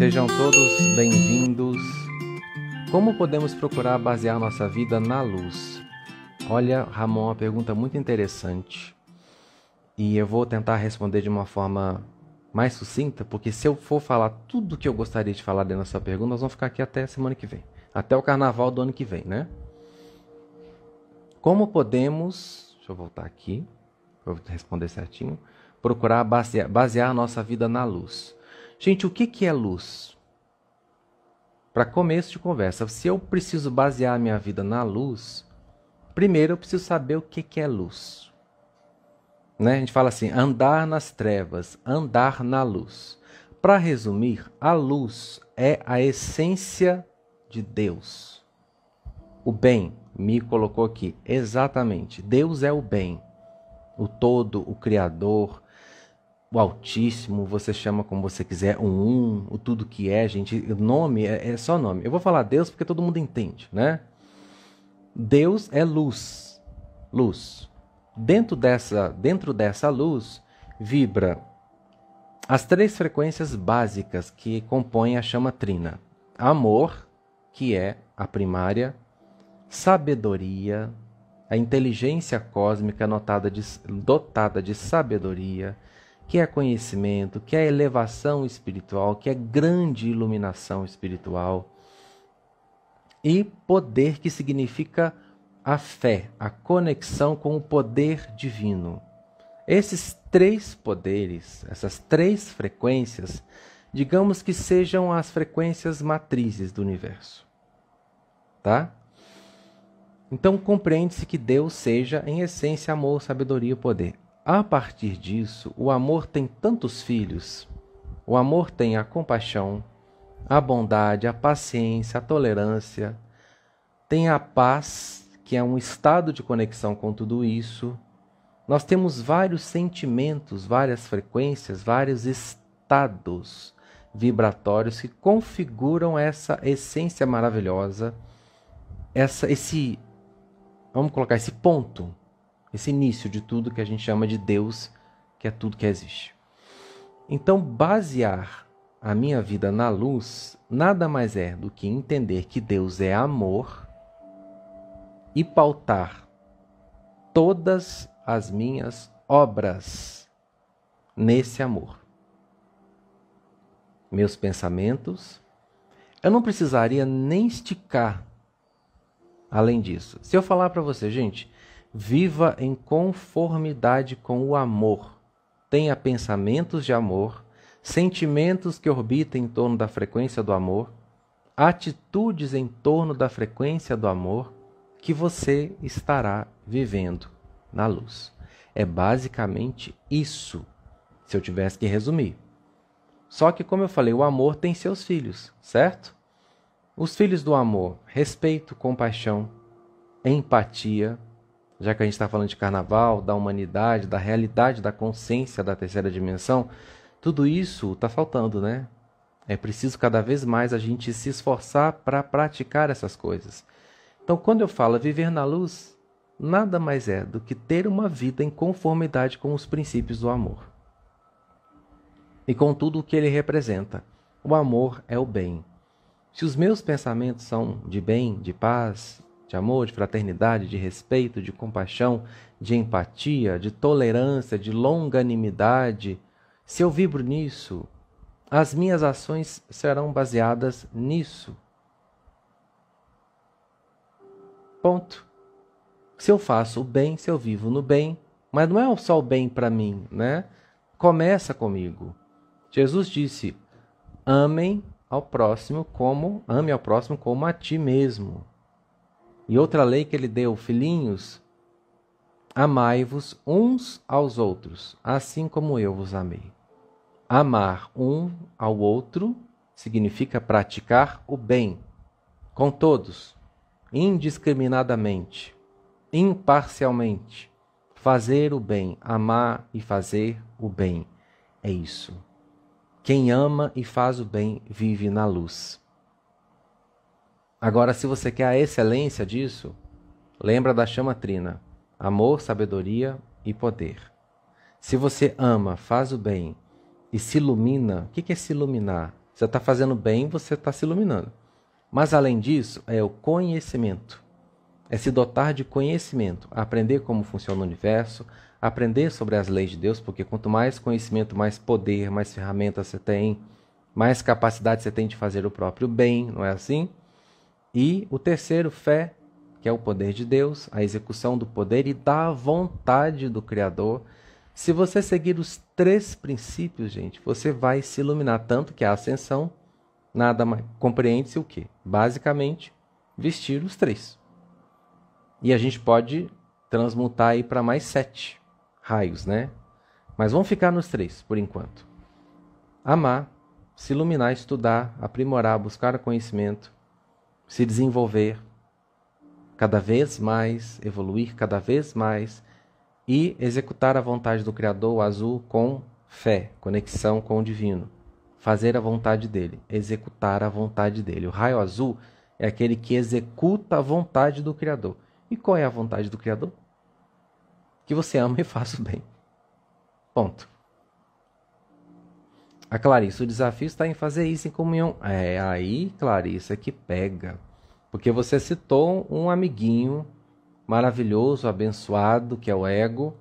Sejam todos bem-vindos. Como podemos procurar basear nossa vida na luz? Olha, Ramon, uma pergunta muito interessante. E eu vou tentar responder de uma forma mais sucinta, porque se eu for falar tudo que eu gostaria de falar dentro dessa pergunta, nós vamos ficar aqui até semana que vem. Até o carnaval do ano que vem, né? Como podemos, deixa eu voltar aqui, para responder certinho, procurar basear, basear nossa vida na luz. Gente, o que, que é luz? Para começo de conversa, se eu preciso basear minha vida na luz, primeiro eu preciso saber o que, que é luz. Né? A gente fala assim: andar nas trevas, andar na luz. Para resumir, a luz é a essência de Deus. O bem, me colocou aqui, exatamente. Deus é o bem, o todo, o Criador, o Altíssimo, você chama como você quiser, um um, o tudo que é, gente. O nome é, é só nome. Eu vou falar Deus porque todo mundo entende, né? Deus é luz, luz. Dentro dessa, dentro dessa luz vibra as três frequências básicas que compõem a chama trina: amor, que é a primária, sabedoria, a inteligência cósmica de, dotada de sabedoria, que é conhecimento, que é elevação espiritual, que é grande iluminação espiritual. E poder, que significa a fé, a conexão com o poder divino. Esses três poderes, essas três frequências, digamos que sejam as frequências matrizes do universo. Tá? Então compreende-se que Deus seja, em essência, amor, sabedoria e poder. A partir disso, o amor tem tantos filhos. O amor tem a compaixão, a bondade, a paciência, a tolerância, tem a paz, que é um estado de conexão com tudo isso. Nós temos vários sentimentos, várias frequências, vários estados vibratórios que configuram essa essência maravilhosa, essa, esse, vamos colocar esse ponto esse início de tudo que a gente chama de Deus, que é tudo que existe. Então, basear a minha vida na luz nada mais é do que entender que Deus é amor e pautar todas as minhas obras nesse amor. Meus pensamentos, eu não precisaria nem esticar além disso. Se eu falar para você, gente, Viva em conformidade com o amor. Tenha pensamentos de amor, sentimentos que orbitem em torno da frequência do amor, atitudes em torno da frequência do amor, que você estará vivendo na luz. É basicamente isso, se eu tivesse que resumir. Só que, como eu falei, o amor tem seus filhos, certo? Os filhos do amor: respeito, compaixão, empatia, já que a gente está falando de carnaval, da humanidade, da realidade da consciência da terceira dimensão, tudo isso está faltando, né? É preciso cada vez mais a gente se esforçar para praticar essas coisas. Então, quando eu falo viver na luz, nada mais é do que ter uma vida em conformidade com os princípios do amor e com tudo o que ele representa. O amor é o bem. Se os meus pensamentos são de bem, de paz, de amor, de fraternidade, de respeito, de compaixão, de empatia, de tolerância, de longanimidade, se eu vibro nisso, as minhas ações serão baseadas nisso. Ponto. Se eu faço o bem, se eu vivo no bem, mas não é só o bem para mim, né? Começa comigo. Jesus disse: amem ao próximo como ame ao próximo como a ti mesmo. E outra lei que ele deu, filhinhos, amai-vos uns aos outros, assim como eu vos amei. Amar um ao outro significa praticar o bem com todos, indiscriminadamente, imparcialmente. Fazer o bem, amar e fazer o bem. É isso. Quem ama e faz o bem vive na luz. Agora, se você quer a excelência disso, lembra da chama trina: amor, sabedoria e poder. Se você ama, faz o bem e se ilumina, o que é se iluminar? Você está fazendo bem, você está se iluminando. Mas além disso, é o conhecimento. É se dotar de conhecimento, aprender como funciona o universo, aprender sobre as leis de Deus, porque quanto mais conhecimento, mais poder, mais ferramentas você tem, mais capacidade você tem de fazer o próprio bem, não é assim? E o terceiro, fé, que é o poder de Deus, a execução do poder e da vontade do Criador. Se você seguir os três princípios, gente, você vai se iluminar tanto que a ascensão nada mais compreende-se o que? Basicamente, vestir os três. E a gente pode transmutar aí para mais sete raios, né? Mas vamos ficar nos três por enquanto. Amar, se iluminar, estudar, aprimorar, buscar conhecimento, se desenvolver cada vez mais, evoluir cada vez mais e executar a vontade do Criador, azul, com fé, conexão com o divino. Fazer a vontade dele, executar a vontade dele. O raio azul é aquele que executa a vontade do Criador. E qual é a vontade do Criador? Que você ama e faça o bem. Ponto. A Clarice, o desafio está em fazer isso em comunhão. É aí, Clarice, é que pega. Porque você citou um amiguinho maravilhoso, abençoado, que é o ego.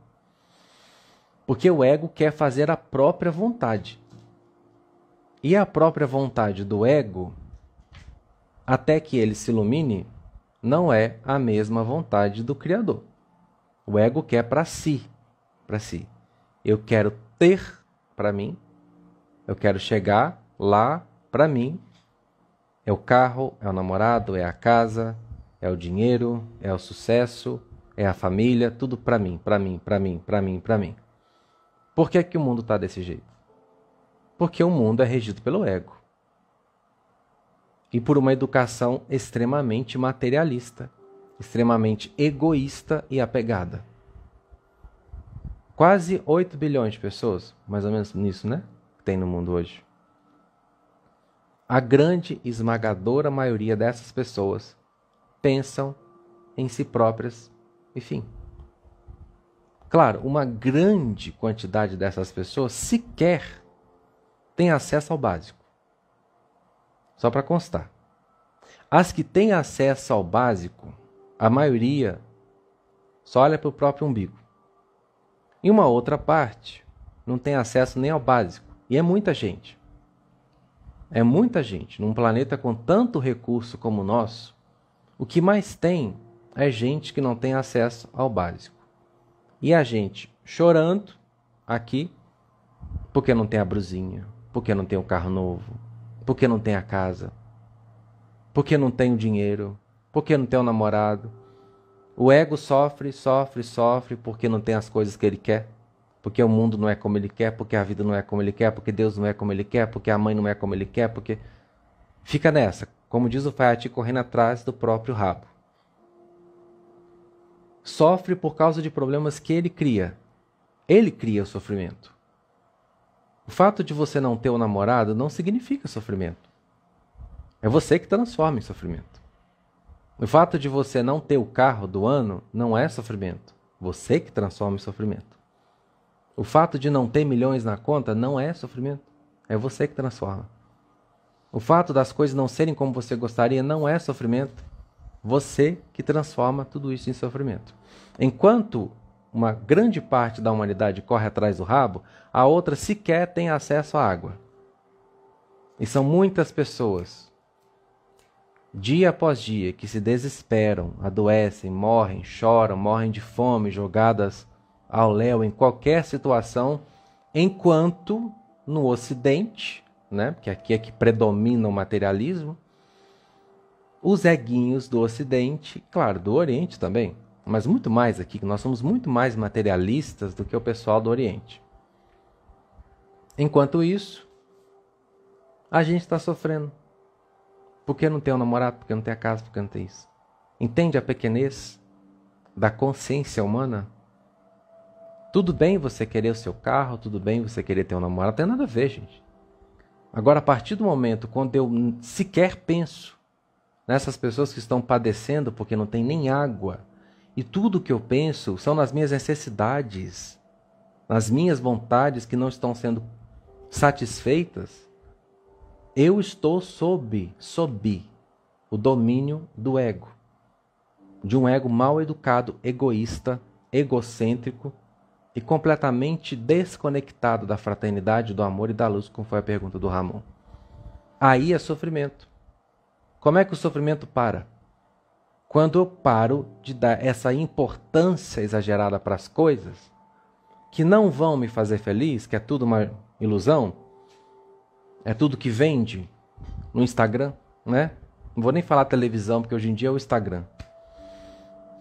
Porque o ego quer fazer a própria vontade. E a própria vontade do ego, até que ele se ilumine, não é a mesma vontade do Criador. O ego quer para si, para si. Eu quero ter para mim eu quero chegar lá para mim. É o carro, é o namorado, é a casa, é o dinheiro, é o sucesso, é a família, tudo para mim, para mim, para mim, para mim, para mim. Por que, é que o mundo está desse jeito? Porque o mundo é regido pelo ego e por uma educação extremamente materialista, extremamente egoísta e apegada. Quase 8 bilhões de pessoas, mais ou menos nisso, né? Tem no mundo hoje. A grande esmagadora maioria dessas pessoas pensam em si próprias e fim. Claro, uma grande quantidade dessas pessoas sequer tem acesso ao básico. Só para constar. As que têm acesso ao básico, a maioria só olha para o próprio umbigo. E uma outra parte não tem acesso nem ao básico. E é muita gente. É muita gente. Num planeta com tanto recurso como o nosso, o que mais tem é gente que não tem acesso ao básico. E a gente chorando aqui porque não tem a brusinha, porque não tem o carro novo, porque não tem a casa, porque não tem o dinheiro, porque não tem o namorado. O ego sofre, sofre, sofre porque não tem as coisas que ele quer porque o mundo não é como ele quer, porque a vida não é como ele quer, porque Deus não é como ele quer, porque a mãe não é como ele quer, porque. Fica nessa, como diz o Fayati, correndo atrás do próprio rabo. Sofre por causa de problemas que ele cria. Ele cria o sofrimento. O fato de você não ter o um namorado não significa sofrimento. É você que transforma em sofrimento. O fato de você não ter o carro do ano não é sofrimento. Você que transforma em sofrimento. O fato de não ter milhões na conta não é sofrimento. É você que transforma. O fato das coisas não serem como você gostaria não é sofrimento. Você que transforma tudo isso em sofrimento. Enquanto uma grande parte da humanidade corre atrás do rabo, a outra sequer tem acesso à água. E são muitas pessoas, dia após dia, que se desesperam, adoecem, morrem, choram, morrem de fome, jogadas ao léu em qualquer situação, enquanto no Ocidente, né, porque aqui é que predomina o materialismo, os eguinhos do Ocidente, claro, do Oriente também, mas muito mais aqui, nós somos muito mais materialistas do que o pessoal do Oriente. Enquanto isso, a gente está sofrendo. Porque não tem um namorado, porque não tem a casa, porque não tem isso. Entende a pequenez da consciência humana? Tudo bem você querer o seu carro, tudo bem você querer ter um namorado, não tem nada a ver, gente. Agora, a partir do momento quando eu sequer penso nessas pessoas que estão padecendo porque não tem nem água, e tudo que eu penso são nas minhas necessidades, nas minhas vontades que não estão sendo satisfeitas, Eu estou sob, sob o domínio do ego. De um ego mal educado, egoísta, egocêntrico e completamente desconectado da fraternidade, do amor e da luz, como foi a pergunta do Ramon. Aí é sofrimento. Como é que o sofrimento para? Quando eu paro de dar essa importância exagerada para as coisas que não vão me fazer feliz, que é tudo uma ilusão, é tudo que vende no Instagram, né? Não vou nem falar televisão, porque hoje em dia é o Instagram.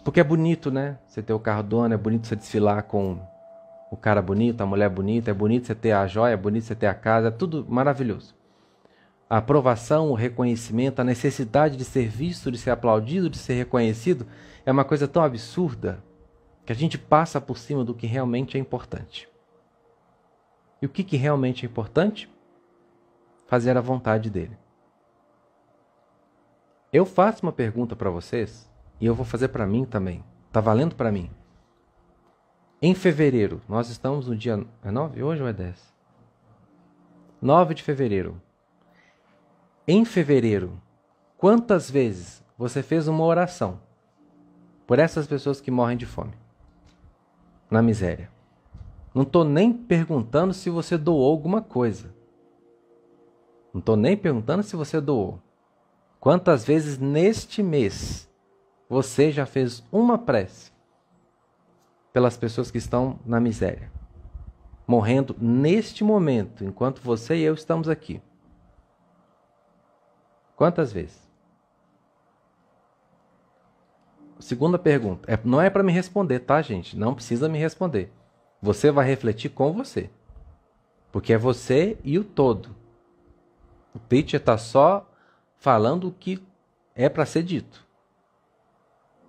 Porque é bonito, né? Você ter o carro do ano, é bonito você desfilar com o cara bonito, a mulher bonita, é bonito você ter a joia, é bonito você ter a casa, é tudo maravilhoso. A aprovação, o reconhecimento, a necessidade de ser visto, de ser aplaudido, de ser reconhecido, é uma coisa tão absurda que a gente passa por cima do que realmente é importante. E o que, que realmente é importante? Fazer a vontade dele. Eu faço uma pergunta para vocês e eu vou fazer para mim também. Tá valendo para mim. Em fevereiro, nós estamos no dia. É 9 hoje ou é 10? 9 de fevereiro. Em fevereiro, quantas vezes você fez uma oração por essas pessoas que morrem de fome? Na miséria. Não estou nem perguntando se você doou alguma coisa. Não estou nem perguntando se você doou. Quantas vezes neste mês você já fez uma prece pelas pessoas que estão na miséria, morrendo neste momento, enquanto você e eu estamos aqui? Quantas vezes? Segunda pergunta. É, não é para me responder, tá, gente? Não precisa me responder. Você vai refletir com você. Porque é você e o todo. O Pitcher está só falando o que é para ser dito.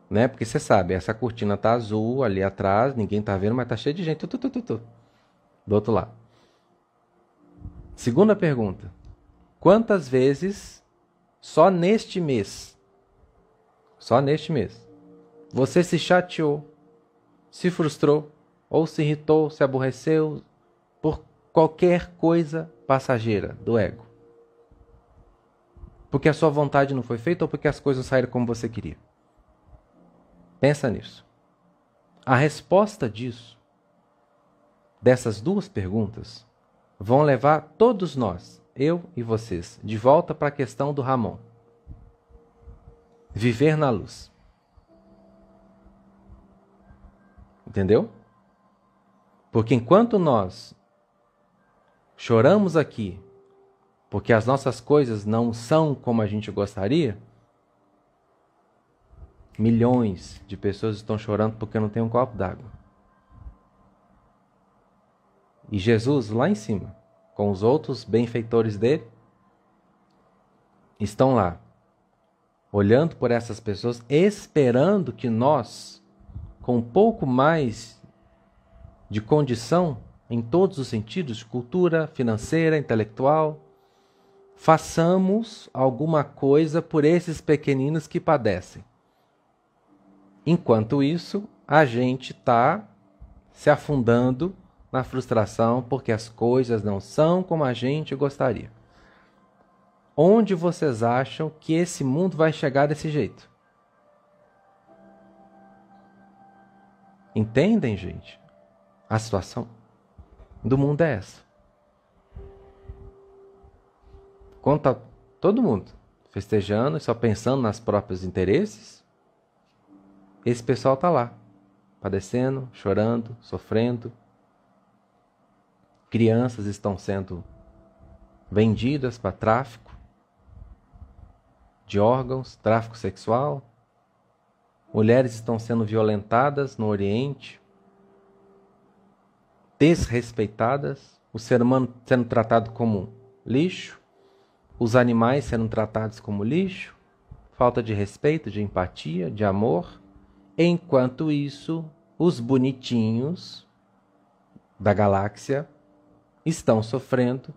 Né? Porque você sabe, essa cortina tá azul ali atrás, ninguém tá vendo, mas tá cheio de gente. Tu, tu, tu, do outro lado. Segunda pergunta. Quantas vezes, só neste mês, só neste mês, você se chateou, se frustrou, ou se irritou, se aborreceu por qualquer coisa passageira do ego? Porque a sua vontade não foi feita ou porque as coisas saíram como você queria? Pensa nisso. A resposta disso, dessas duas perguntas, vão levar todos nós, eu e vocês, de volta para a questão do Ramon. Viver na luz. Entendeu? Porque enquanto nós choramos aqui porque as nossas coisas não são como a gente gostaria, milhões de pessoas estão chorando porque não tem um copo d'água. E Jesus, lá em cima, com os outros benfeitores dele, estão lá, olhando por essas pessoas, esperando que nós, com um pouco mais de condição, em todos os sentidos, cultura, financeira, intelectual, façamos alguma coisa por esses pequeninos que padecem. Enquanto isso, a gente está se afundando na frustração porque as coisas não são como a gente gostaria. Onde vocês acham que esse mundo vai chegar desse jeito? Entendem, gente? A situação do mundo é essa. Conta todo mundo festejando e só pensando nas próprios interesses. Esse pessoal tá lá, padecendo, chorando, sofrendo. Crianças estão sendo vendidas para tráfico de órgãos, tráfico sexual. Mulheres estão sendo violentadas no Oriente, desrespeitadas, o ser humano sendo tratado como lixo os animais sendo tratados como lixo, falta de respeito, de empatia, de amor. Enquanto isso, os bonitinhos da galáxia estão sofrendo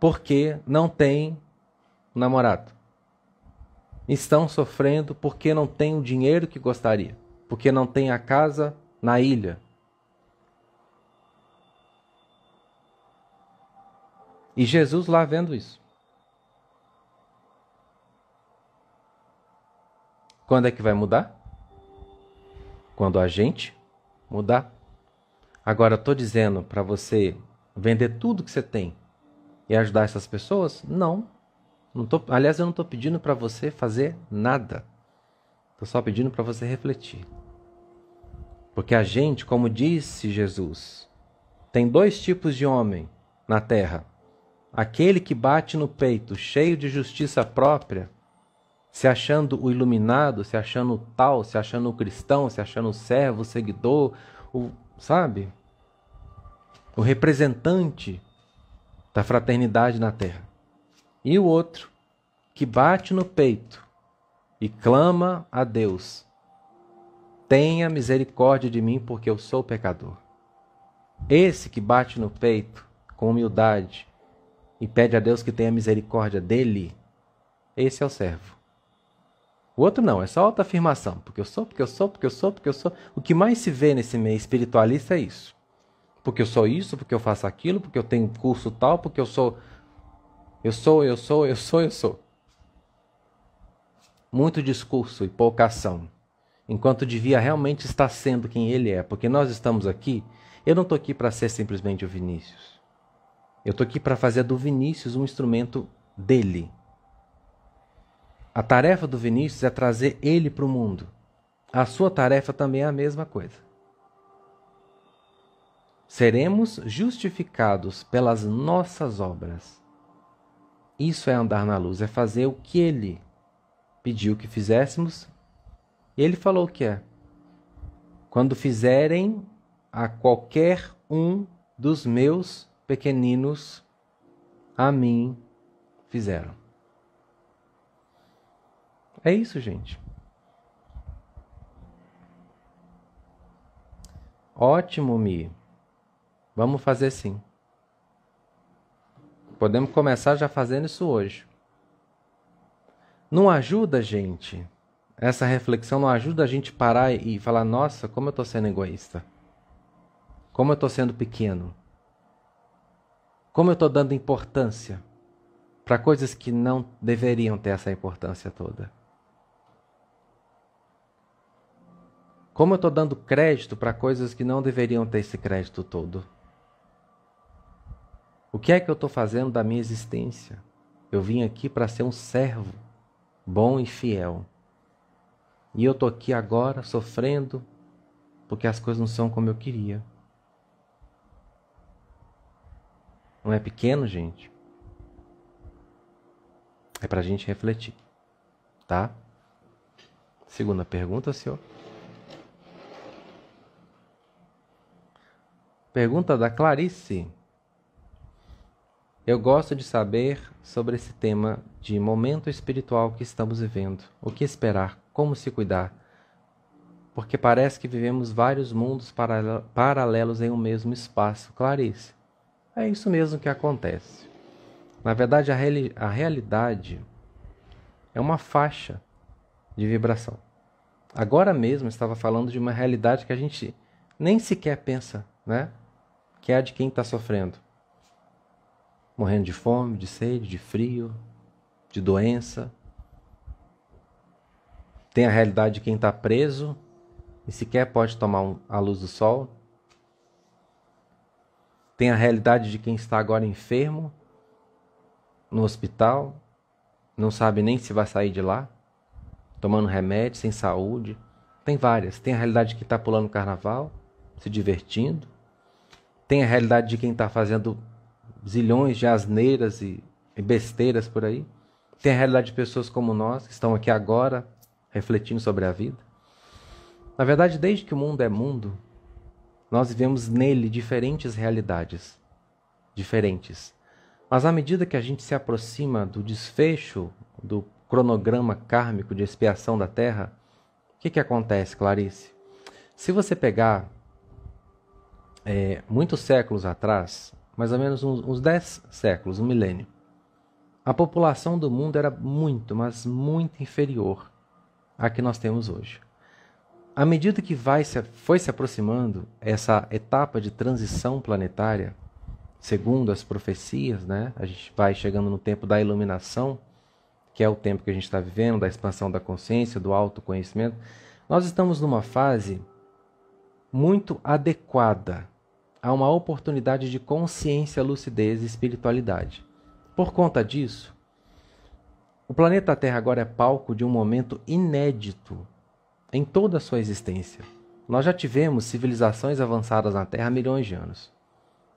porque não tem um namorado. Estão sofrendo porque não tem o dinheiro que gostaria, porque não tem a casa na ilha. E Jesus lá vendo isso. Quando é que vai mudar? Quando a gente mudar. Agora, estou dizendo para você vender tudo que você tem e ajudar essas pessoas? Não. não tô, aliás, eu não estou pedindo para você fazer nada. Estou só pedindo para você refletir. Porque a gente, como disse Jesus, tem dois tipos de homem na terra: aquele que bate no peito, cheio de justiça própria, se achando o iluminado, se achando o tal, se achando o cristão, se achando o servo, o seguidor, o, sabe? O representante da fraternidade na terra. E o outro que bate no peito e clama a Deus: Tenha misericórdia de mim, porque eu sou pecador. Esse que bate no peito com humildade e pede a Deus que tenha misericórdia dele, esse é o servo. O outro não, é só autoafirmação. Porque eu sou, porque eu sou, porque eu sou, porque eu sou. O que mais se vê nesse meio espiritualista é isso. Porque eu sou isso, porque eu faço aquilo, porque eu tenho curso tal, porque eu sou. Eu sou, eu sou, eu sou, eu sou. Muito discurso e pouca ação. Enquanto devia realmente estar sendo quem ele é. Porque nós estamos aqui. Eu não estou aqui para ser simplesmente o Vinícius. Eu estou aqui para fazer do Vinícius um instrumento dele. A tarefa do Vinícius é trazer ele para o mundo. A sua tarefa também é a mesma coisa. Seremos justificados pelas nossas obras. Isso é andar na luz, é fazer o que ele pediu que fizéssemos. Ele falou o que é. Quando fizerem a qualquer um dos meus pequeninos a mim fizeram. É isso, gente. Ótimo, Mi. Vamos fazer sim. Podemos começar já fazendo isso hoje. Não ajuda, gente. Essa reflexão não ajuda a gente parar e falar: nossa, como eu estou sendo egoísta. Como eu estou sendo pequeno. Como eu estou dando importância para coisas que não deveriam ter essa importância toda? Como eu estou dando crédito para coisas que não deveriam ter esse crédito todo? O que é que eu estou fazendo da minha existência? Eu vim aqui para ser um servo bom e fiel. E eu estou aqui agora sofrendo porque as coisas não são como eu queria. Não é pequeno, gente? É para a gente refletir, tá? Segunda pergunta, senhor. Pergunta da Clarice. Eu gosto de saber sobre esse tema de momento espiritual que estamos vivendo. O que esperar? Como se cuidar? Porque parece que vivemos vários mundos paralelos em um mesmo espaço. Clarice. É isso mesmo que acontece. Na verdade, a, reali a realidade é uma faixa de vibração. Agora mesmo estava falando de uma realidade que a gente nem sequer pensa, né? Que é a de quem está sofrendo. Morrendo de fome, de sede, de frio, de doença. Tem a realidade de quem está preso e sequer pode tomar um, a luz do sol. Tem a realidade de quem está agora enfermo, no hospital, não sabe nem se vai sair de lá, tomando remédio, sem saúde. Tem várias. Tem a realidade de quem está pulando carnaval, se divertindo. Tem a realidade de quem está fazendo zilhões de asneiras e, besteiras por aí. Tem a realidade de pessoas como nós, que estão aqui agora refletindo sobre a vida. Na verdade, desde que o mundo é mundo, nós vivemos nele diferentes realidades, diferentes. Mas à medida que a gente se aproxima do desfecho do cronograma kármico de expiação da Terra, o que, que acontece, Clarice? Se você pegar é, muitos séculos atrás, mais ou menos uns, uns 10 séculos, um milênio, a população do mundo era muito, mas muito inferior à que nós temos hoje. À medida que vai se, foi se aproximando essa etapa de transição planetária, segundo as profecias, né, a gente vai chegando no tempo da iluminação, que é o tempo que a gente está vivendo, da expansão da consciência, do autoconhecimento, nós estamos numa fase muito adequada a uma oportunidade de consciência, lucidez e espiritualidade. Por conta disso, o planeta Terra agora é palco de um momento inédito em toda a sua existência. Nós já tivemos civilizações avançadas na Terra há milhões de anos.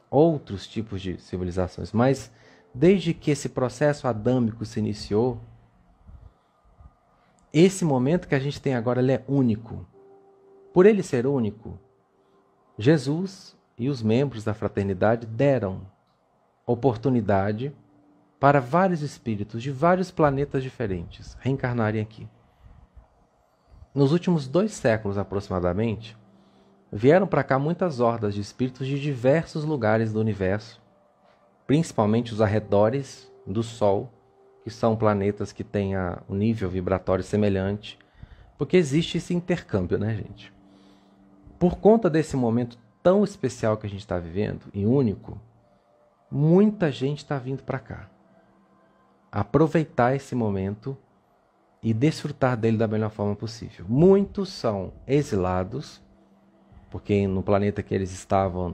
Outros tipos de civilizações, mas desde que esse processo adâmico se iniciou, esse momento que a gente tem agora é único. Por ele ser único, Jesus e os membros da fraternidade deram oportunidade para vários espíritos de vários planetas diferentes reencarnarem aqui. Nos últimos dois séculos aproximadamente, vieram para cá muitas hordas de espíritos de diversos lugares do universo, principalmente os arredores do Sol, que são planetas que têm um nível vibratório semelhante, porque existe esse intercâmbio, né, gente? Por conta desse momento tão especial que a gente está vivendo e único, muita gente está vindo para cá. Aproveitar esse momento e desfrutar dele da melhor forma possível. Muitos são exilados, porque no planeta que eles estavam,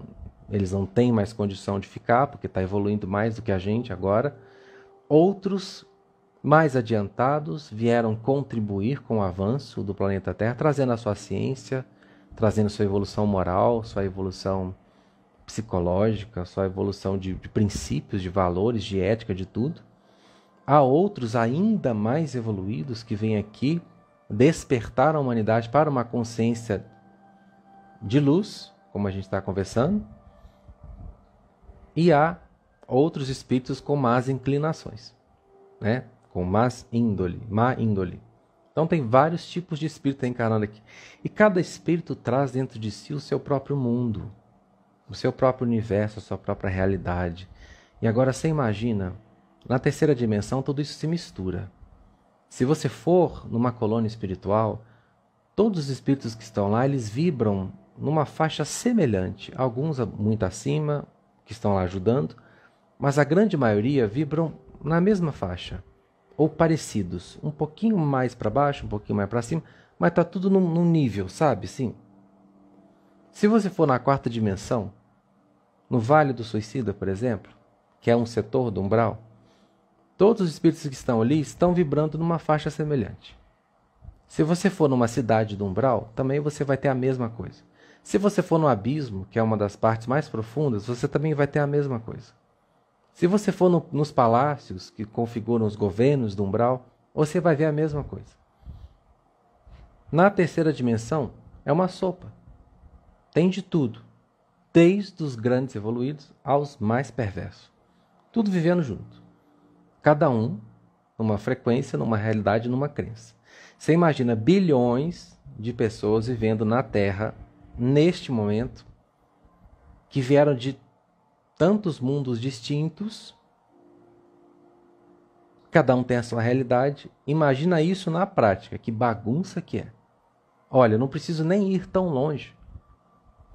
eles não têm mais condição de ficar, porque está evoluindo mais do que a gente agora. Outros, mais adiantados, vieram contribuir com o avanço do planeta Terra, trazendo a sua ciência, trazendo sua evolução moral, sua evolução psicológica, sua evolução de, de princípios, de valores, de ética, de tudo. Há outros ainda mais evoluídos que vêm aqui despertar a humanidade para uma consciência de luz, como a gente está conversando, e há outros espíritos com más inclinações, né? com más índole, má índole. Então tem vários tipos de espírito encarnado aqui. E cada espírito traz dentro de si o seu próprio mundo, o seu próprio universo, a sua própria realidade. E agora você imagina, na terceira dimensão tudo isso se mistura. Se você for numa colônia espiritual, todos os espíritos que estão lá, eles vibram numa faixa semelhante, alguns muito acima, que estão lá ajudando, mas a grande maioria vibram na mesma faixa ou parecidos, um pouquinho mais para baixo, um pouquinho mais para cima, mas tá tudo num, num, nível, sabe? Sim. Se você for na quarta dimensão, no Vale do Suicida, por exemplo, que é um setor do umbral, todos os espíritos que estão ali estão vibrando numa faixa semelhante. Se você for numa cidade do umbral, também você vai ter a mesma coisa. Se você for no abismo, que é uma das partes mais profundas, você também vai ter a mesma coisa. Se você for no, nos palácios que configuram os governos do umbral, você vai ver a mesma coisa. Na terceira dimensão, é uma sopa. Tem de tudo, desde os grandes evoluídos aos mais perversos. Tudo vivendo junto. Cada um numa frequência, numa realidade, numa crença. Você imagina bilhões de pessoas vivendo na Terra neste momento que vieram de tantos mundos distintos, cada um tem a sua realidade. Imagina isso na prática, que bagunça que é. Olha, não preciso nem ir tão longe.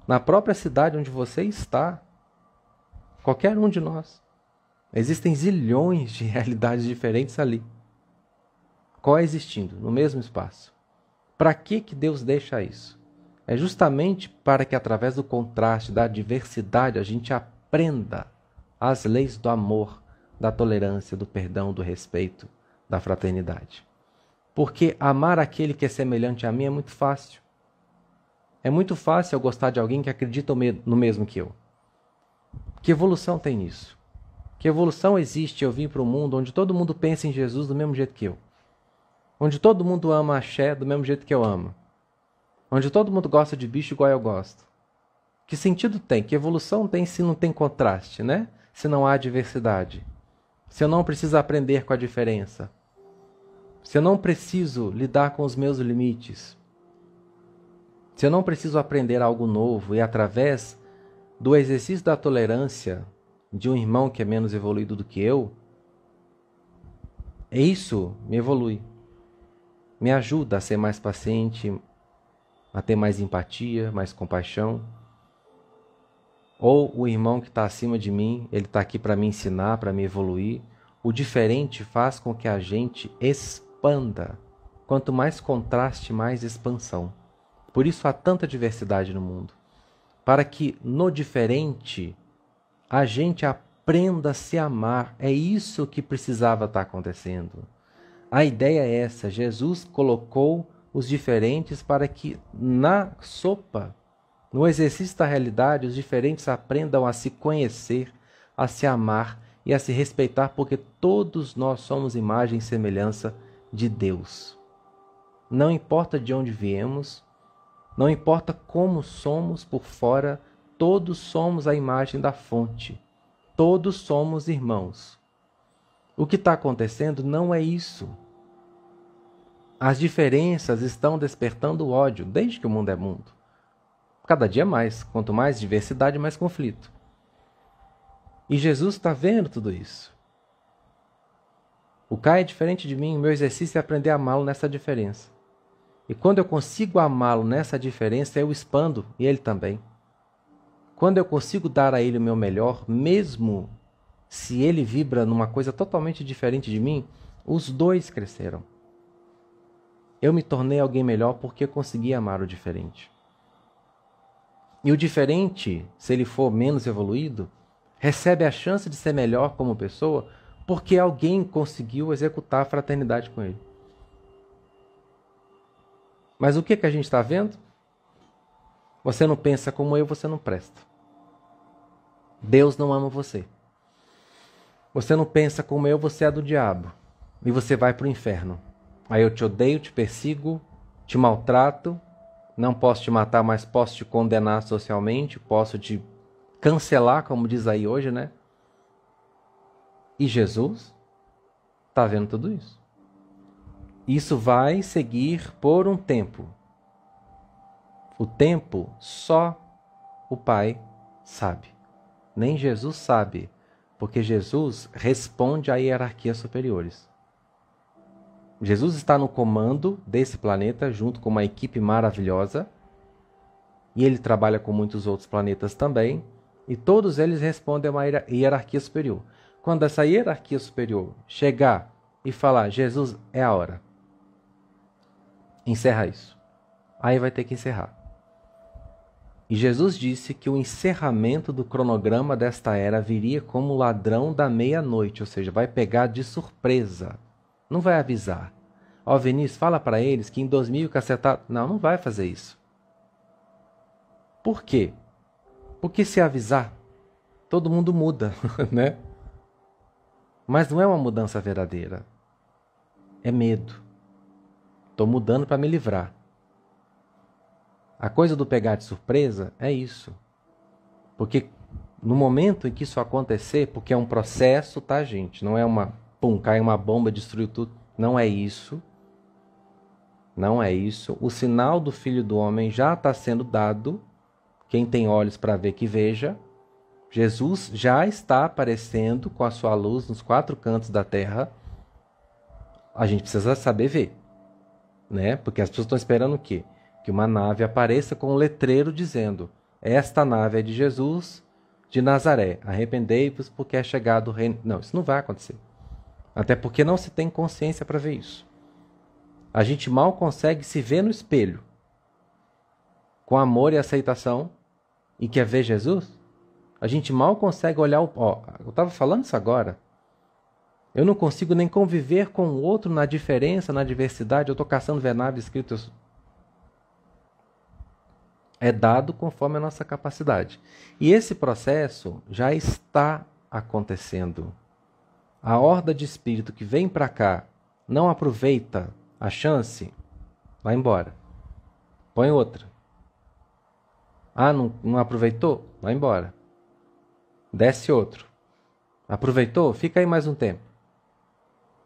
Na própria cidade onde você está, qualquer um de nós, existem zilhões de realidades diferentes ali, coexistindo no mesmo espaço. Para que que Deus deixa isso? É justamente para que através do contraste, da diversidade, a gente aprenda aprenda as leis do amor, da tolerância, do perdão, do respeito, da fraternidade. Porque amar aquele que é semelhante a mim é muito fácil. É muito fácil eu gostar de alguém que acredita no mesmo que eu. Que evolução tem nisso? Que evolução existe eu vim para um mundo onde todo mundo pensa em Jesus do mesmo jeito que eu? Onde todo mundo ama axé do mesmo jeito que eu amo? Onde todo mundo gosta de bicho igual eu gosto? Que sentido tem? Que evolução tem se não tem contraste, né? Se não há diversidade. Se eu não preciso aprender com a diferença. Se eu não preciso lidar com os meus limites. Se eu não preciso aprender algo novo e através do exercício da tolerância de um irmão que é menos evoluído do que eu, isso me evolui. Me ajuda a ser mais paciente, a ter mais empatia, mais compaixão ou o irmão que está acima de mim, ele está aqui para me ensinar, para me evoluir, o diferente faz com que a gente expanda. Quanto mais contraste, mais expansão. Por isso há tanta diversidade no mundo. Para que no diferente a gente aprenda a se amar. É isso que precisava estar acontecendo. A ideia é essa: Jesus colocou os diferentes para que na sopa, no exercício da realidade, os diferentes aprendam a se conhecer, a se amar e a se respeitar, porque todos nós somos imagem e semelhança de Deus. Não importa de onde viemos, não importa como somos por fora, todos somos a imagem da fonte. Todos somos irmãos. O que está acontecendo não é isso. As diferenças estão despertando ódio desde que o mundo é mundo. Cada dia mais. Quanto mais diversidade, mais conflito. E Jesus está vendo tudo isso. O Caio é diferente de mim, o meu exercício é aprender a amá-lo nessa diferença. E quando eu consigo amá-lo nessa diferença, eu expando e ele também. Quando eu consigo dar a ele o meu melhor, mesmo se ele vibra numa coisa totalmente diferente de mim, os dois cresceram. Eu me tornei alguém melhor porque eu consegui amar o diferente. E o diferente, se ele for menos evoluído, recebe a chance de ser melhor como pessoa porque alguém conseguiu executar a fraternidade com ele. Mas o que, que a gente está vendo? Você não pensa como eu, você não presta. Deus não ama você. Você não pensa como eu, você é do diabo. E você vai para o inferno. Aí eu te odeio, te persigo, te maltrato, não posso te matar, mas posso te condenar socialmente, posso te cancelar, como diz aí hoje, né? E Jesus está vendo tudo isso. Isso vai seguir por um tempo. O tempo só o Pai sabe. Nem Jesus sabe, porque Jesus responde a hierarquias superiores. Jesus está no comando desse planeta junto com uma equipe maravilhosa. E ele trabalha com muitos outros planetas também. E todos eles respondem a uma hierarquia superior. Quando essa hierarquia superior chegar e falar, Jesus, é a hora encerra isso. Aí vai ter que encerrar. E Jesus disse que o encerramento do cronograma desta era viria como ladrão da meia-noite, ou seja, vai pegar de surpresa. Não vai avisar. Ó, oh, Vinícius, fala para eles que em 2000 que acertar. Não, não vai fazer isso. Por quê? Porque se avisar, todo mundo muda, né? Mas não é uma mudança verdadeira. É medo. Estou mudando para me livrar. A coisa do pegar de surpresa é isso. Porque no momento em que isso acontecer, porque é um processo, tá, gente? Não é uma, pum, cai uma bomba, destruiu tudo. Não é isso. Não é isso. O sinal do Filho do Homem já está sendo dado. Quem tem olhos para ver que veja. Jesus já está aparecendo com a sua luz nos quatro cantos da terra. A gente precisa saber ver né? Porque as pessoas estão esperando o quê? Que uma nave apareça com um letreiro dizendo: Esta nave é de Jesus de Nazaré. Arrependei-vos porque é chegado o reino. Não, isso não vai acontecer. Até porque não se tem consciência para ver isso. A gente mal consegue se ver no espelho com amor e aceitação e quer ver Jesus. A gente mal consegue olhar o. Ó, eu estava falando isso agora. Eu não consigo nem conviver com o outro na diferença, na diversidade. Eu estou caçando venável escritos. É dado conforme a nossa capacidade. E esse processo já está acontecendo. A horda de espírito que vem para cá não aproveita a chance, vai embora. Põe outra. Ah, não, não aproveitou? Vai embora. Desce outro. Aproveitou? Fica aí mais um tempo.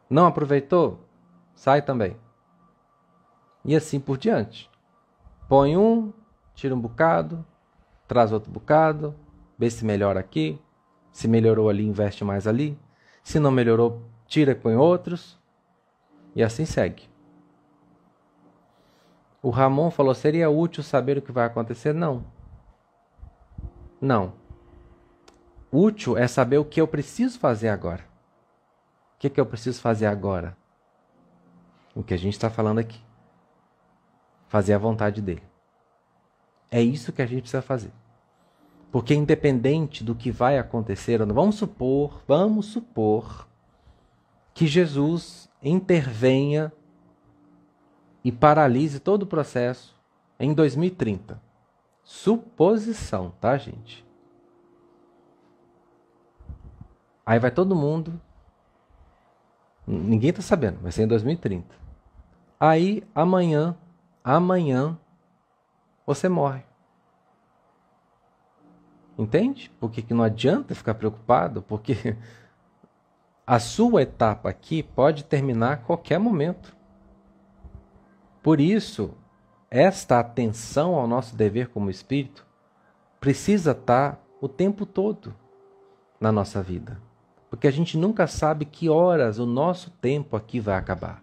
Não aproveitou? Sai também. E assim por diante. Põe um, tira um bocado, traz outro bocado, vê se melhora aqui. Se melhorou ali, investe mais ali. Se não melhorou, tira e põe outros. E assim segue. O Ramon falou: seria útil saber o que vai acontecer? Não. Não. Útil é saber o que eu preciso fazer agora. que, que eu preciso fazer agora? O que a gente está falando aqui. Fazer a vontade dele. É isso que a gente precisa fazer. Porque independente do que vai acontecer, vamos supor, vamos supor que Jesus intervenha e paralise todo o processo em 2030. Suposição, tá, gente? Aí vai todo mundo. Ninguém tá sabendo, vai ser em 2030. Aí amanhã, amanhã, você morre. Entende? Porque que não adianta ficar preocupado, porque a sua etapa aqui pode terminar a qualquer momento. Por isso, esta atenção ao nosso dever como espírito precisa estar o tempo todo na nossa vida. Porque a gente nunca sabe que horas o nosso tempo aqui vai acabar.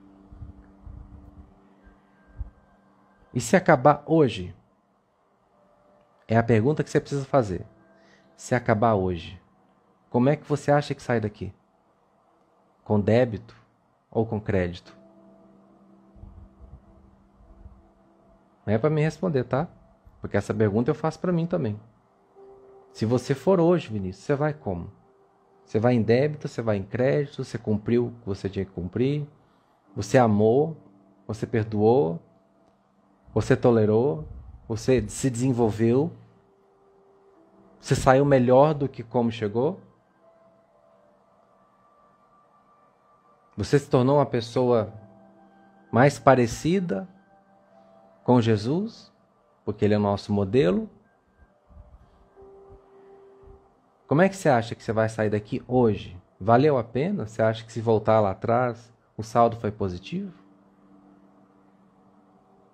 E se acabar hoje? É a pergunta que você precisa fazer. Se acabar hoje, como é que você acha que sai daqui? Com débito ou com crédito? Não é para me responder, tá? Porque essa pergunta eu faço para mim também. Se você for hoje, Vinícius, você vai como? Você vai em débito, você vai em crédito, você cumpriu o que você tinha que cumprir, você amou, você perdoou, você tolerou, você se desenvolveu, você saiu melhor do que como chegou? Você se tornou uma pessoa mais parecida com Jesus, porque Ele é o nosso modelo. Como é que você acha que você vai sair daqui hoje? Valeu a pena? Você acha que se voltar lá atrás, o saldo foi positivo?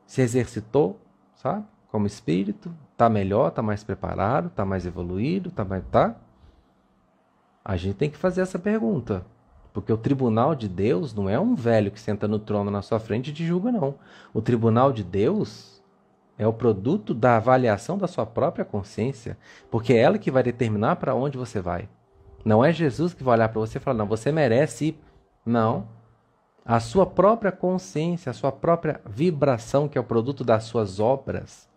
Se exercitou, sabe? Como espírito, tá melhor, tá mais preparado, tá mais evoluído, tá mais tá? A gente tem que fazer essa pergunta. Porque o tribunal de Deus não é um velho que senta no trono na sua frente e te julga, não. O tribunal de Deus é o produto da avaliação da sua própria consciência, porque é ela que vai determinar para onde você vai. Não é Jesus que vai olhar para você e falar, não, você merece ir. Não. A sua própria consciência, a sua própria vibração, que é o produto das suas obras,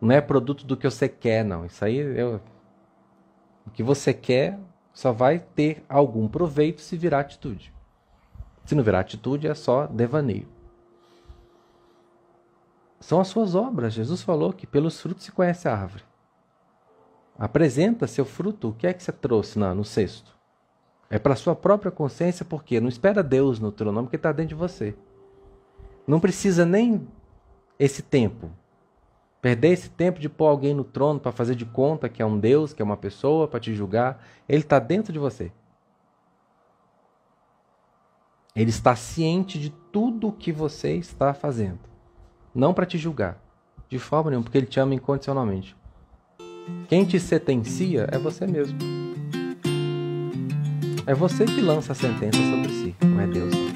não é produto do que você quer, não. Isso aí, eu... o que você quer, só vai ter algum proveito se virar atitude. Se não virar atitude, é só devaneio. São as suas obras. Jesus falou que pelos frutos se conhece a árvore. Apresenta seu fruto. O que é que você trouxe na, no cesto? É para sua própria consciência, porque não espera Deus no teu nome, porque está dentro de você. Não precisa nem esse tempo. Perder esse tempo de pôr alguém no trono para fazer de conta que é um Deus, que é uma pessoa, para te julgar. Ele está dentro de você. Ele está ciente de tudo o que você está fazendo. Não para te julgar, de forma nenhuma, porque ele te ama incondicionalmente. Quem te sentencia é você mesmo. É você que lança a sentença sobre si, não é Deus.